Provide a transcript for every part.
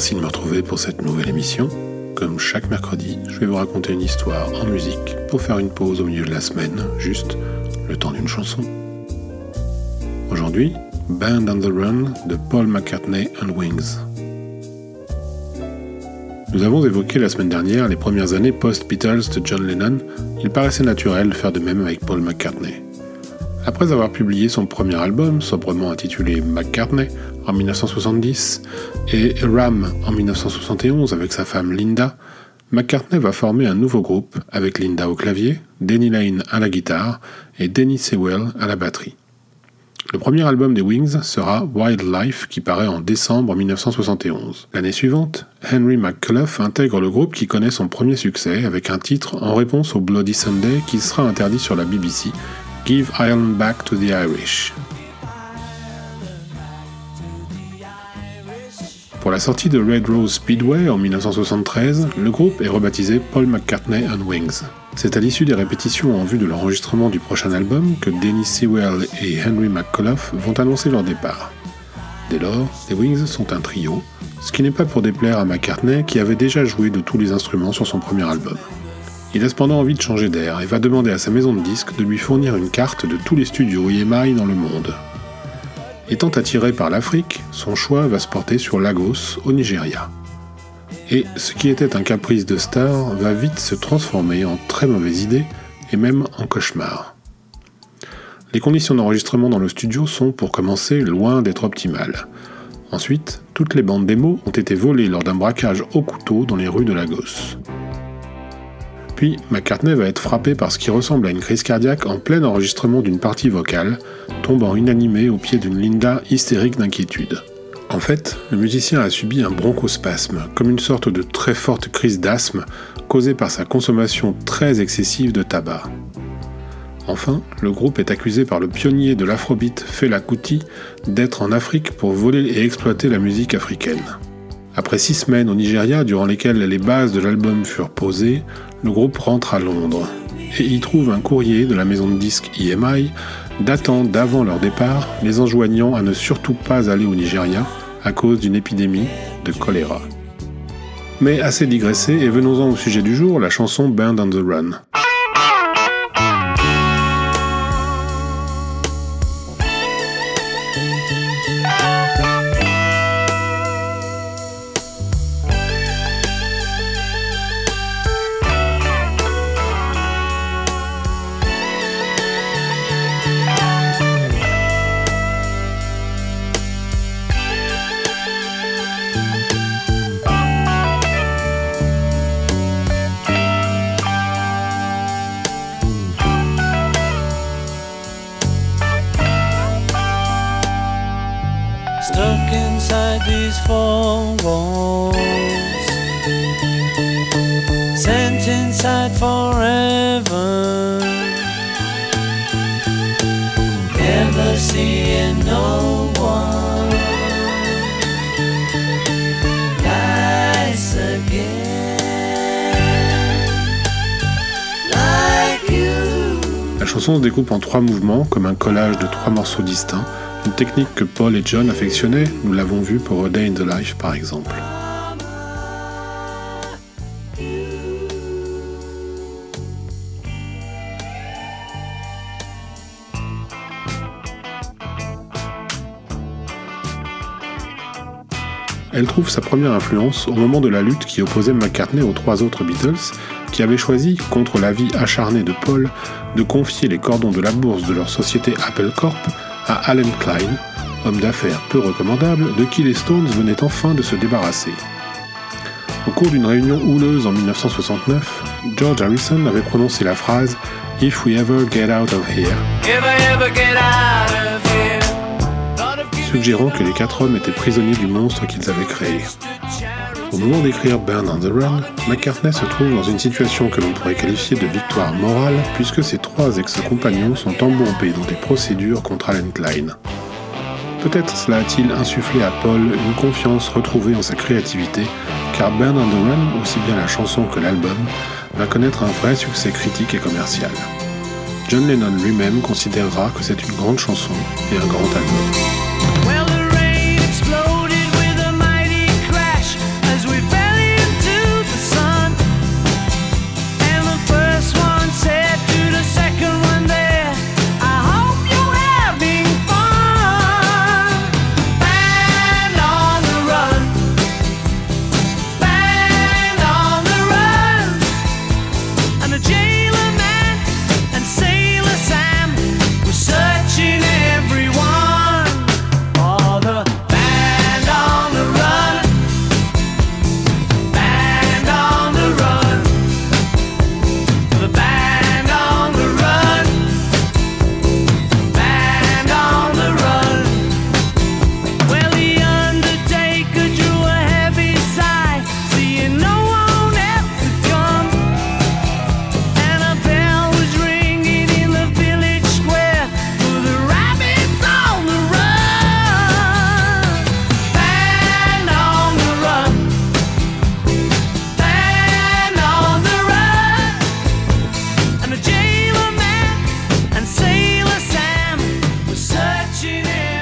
merci de me retrouver pour cette nouvelle émission. Comme chaque mercredi, je vais vous raconter une histoire en musique pour faire une pause au milieu de la semaine, juste le temps d'une chanson. Aujourd'hui, Band on the Run de Paul McCartney and Wings. Nous avons évoqué la semaine dernière les premières années post-Beatles de John Lennon. Il paraissait naturel de faire de même avec Paul McCartney. Après avoir publié son premier album, sobrement intitulé McCartney, en 1970, et Ram en 1971 avec sa femme Linda, McCartney va former un nouveau groupe avec Linda au clavier, Denny Lane à la guitare et Denny Sewell à la batterie. Le premier album des Wings sera Wildlife qui paraît en décembre 1971. L'année suivante, Henry McCullough intègre le groupe qui connaît son premier succès avec un titre en réponse au Bloody Sunday qui sera interdit sur la BBC Give Ireland Back to the Irish. Pour la sortie de Red Rose Speedway en 1973, le groupe est rebaptisé Paul McCartney and Wings. C'est à l'issue des répétitions en vue de l'enregistrement du prochain album que Dennis Sewell et Henry McCullough vont annoncer leur départ. Dès lors, les Wings sont un trio, ce qui n'est pas pour déplaire à McCartney qui avait déjà joué de tous les instruments sur son premier album. Il a cependant envie de changer d'air et va demander à sa maison de disques de lui fournir une carte de tous les studios EMI dans le monde. Étant attiré par l'Afrique, son choix va se porter sur Lagos, au Nigeria. Et ce qui était un caprice de star va vite se transformer en très mauvaise idée et même en cauchemar. Les conditions d'enregistrement dans le studio sont, pour commencer, loin d'être optimales. Ensuite, toutes les bandes démos ont été volées lors d'un braquage au couteau dans les rues de Lagos. Puis, McCartney va être frappé par ce qui ressemble à une crise cardiaque en plein enregistrement d'une partie vocale, tombant inanimé au pied d'une Linda hystérique d'inquiétude. En fait, le musicien a subi un bronchospasme, comme une sorte de très forte crise d'asthme causée par sa consommation très excessive de tabac. Enfin, le groupe est accusé par le pionnier de l'afrobeat Fela Kuti d'être en Afrique pour voler et exploiter la musique africaine. Après six semaines au Nigeria durant lesquelles les bases de l'album furent posées, le groupe rentre à Londres et y trouve un courrier de la maison de disques EMI datant d'avant leur départ, les enjoignant à ne surtout pas aller au Nigeria à cause d'une épidémie de choléra. Mais assez digressé et venons-en au sujet du jour, la chanson Band on the Run. La chanson se découpe en trois mouvements, comme un collage de trois morceaux distincts, une technique que Paul et John affectionnaient, nous l'avons vu pour A Day in the Life par exemple. Elle trouve sa première influence au moment de la lutte qui opposait McCartney aux trois autres Beatles, qui avaient choisi, contre l'avis acharné de Paul, de confier les cordons de la bourse de leur société Apple Corp à Alan Klein, homme d'affaires peu recommandable de qui les Stones venaient enfin de se débarrasser. Au cours d'une réunion houleuse en 1969, George Harrison avait prononcé la phrase If we ever get out of here suggérant que les quatre hommes étaient prisonniers du monstre qu'ils avaient créé. Au moment d'écrire Burn on the Run, McCartney se trouve dans une situation que l'on pourrait qualifier de victoire morale puisque ses trois ex-compagnons sont embourbés dans des procédures contre Alan Klein. Peut-être cela a-t-il insufflé à Paul une confiance retrouvée en sa créativité, car Burn on the Run, aussi bien la chanson que l'album, va connaître un vrai succès critique et commercial. John Lennon lui-même considérera que c'est une grande chanson et un grand album.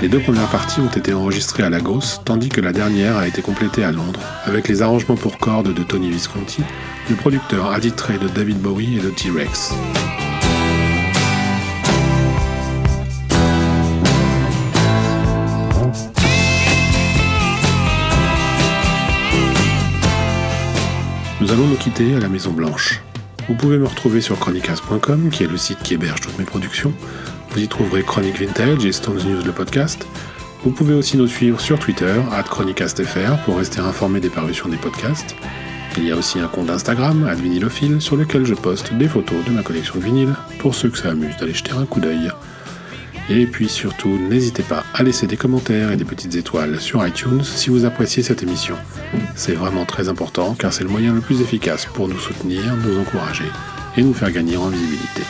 Les deux premières parties ont été enregistrées à Lagos, tandis que la dernière a été complétée à Londres, avec les arrangements pour cordes de Tony Visconti, le producteur Trey de David Bowie et de T-Rex. Nous allons nous quitter à la Maison Blanche. Vous pouvez me retrouver sur chronicast.com, qui est le site qui héberge toutes mes productions. Vous y trouverez Chronic Vintage et Stones News le podcast. Vous pouvez aussi nous suivre sur Twitter, chronicastfr, pour rester informé des parutions des podcasts. Il y a aussi un compte Instagram, @vinylophile, sur lequel je poste des photos de ma collection de vinyles, pour ceux que ça amuse d'aller jeter un coup d'œil. Et puis surtout, n'hésitez pas à laisser des commentaires et des petites étoiles sur iTunes si vous appréciez cette émission. C'est vraiment très important car c'est le moyen le plus efficace pour nous soutenir, nous encourager et nous faire gagner en visibilité.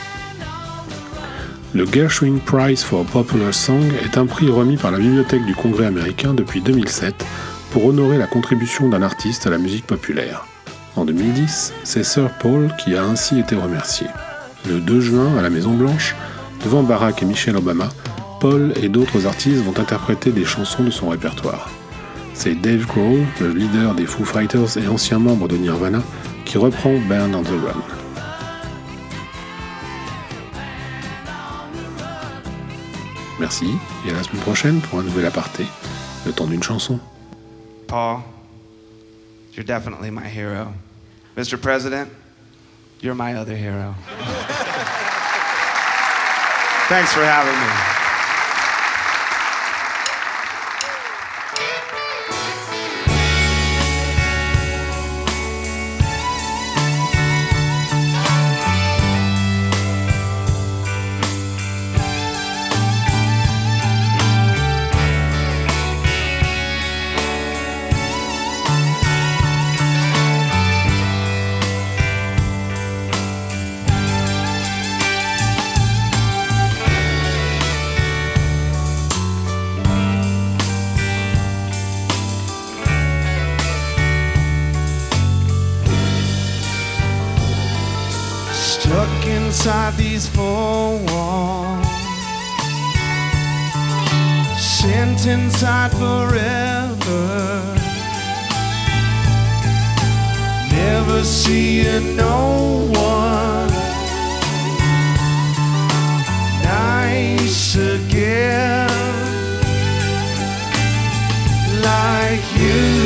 Le Gershwin Prize for Popular Song est un prix remis par la Bibliothèque du Congrès américain depuis 2007 pour honorer la contribution d'un artiste à la musique populaire. En 2010, c'est Sir Paul qui a ainsi été remercié. Le 2 juin, à la Maison Blanche, Devant Barack et Michelle Obama, Paul et d'autres artistes vont interpréter des chansons de son répertoire. C'est Dave Grohl, le leader des Foo Fighters et ancien membre de Nirvana, qui reprend Band on the Run. Merci et à la semaine prochaine pour un nouvel aparté, le temps d'une chanson. Paul, you're definitely my hero. Mr. President, you're my other hero. Thanks for having me. inside these four walls. Sent inside forever. Never seeing no one nice again like you.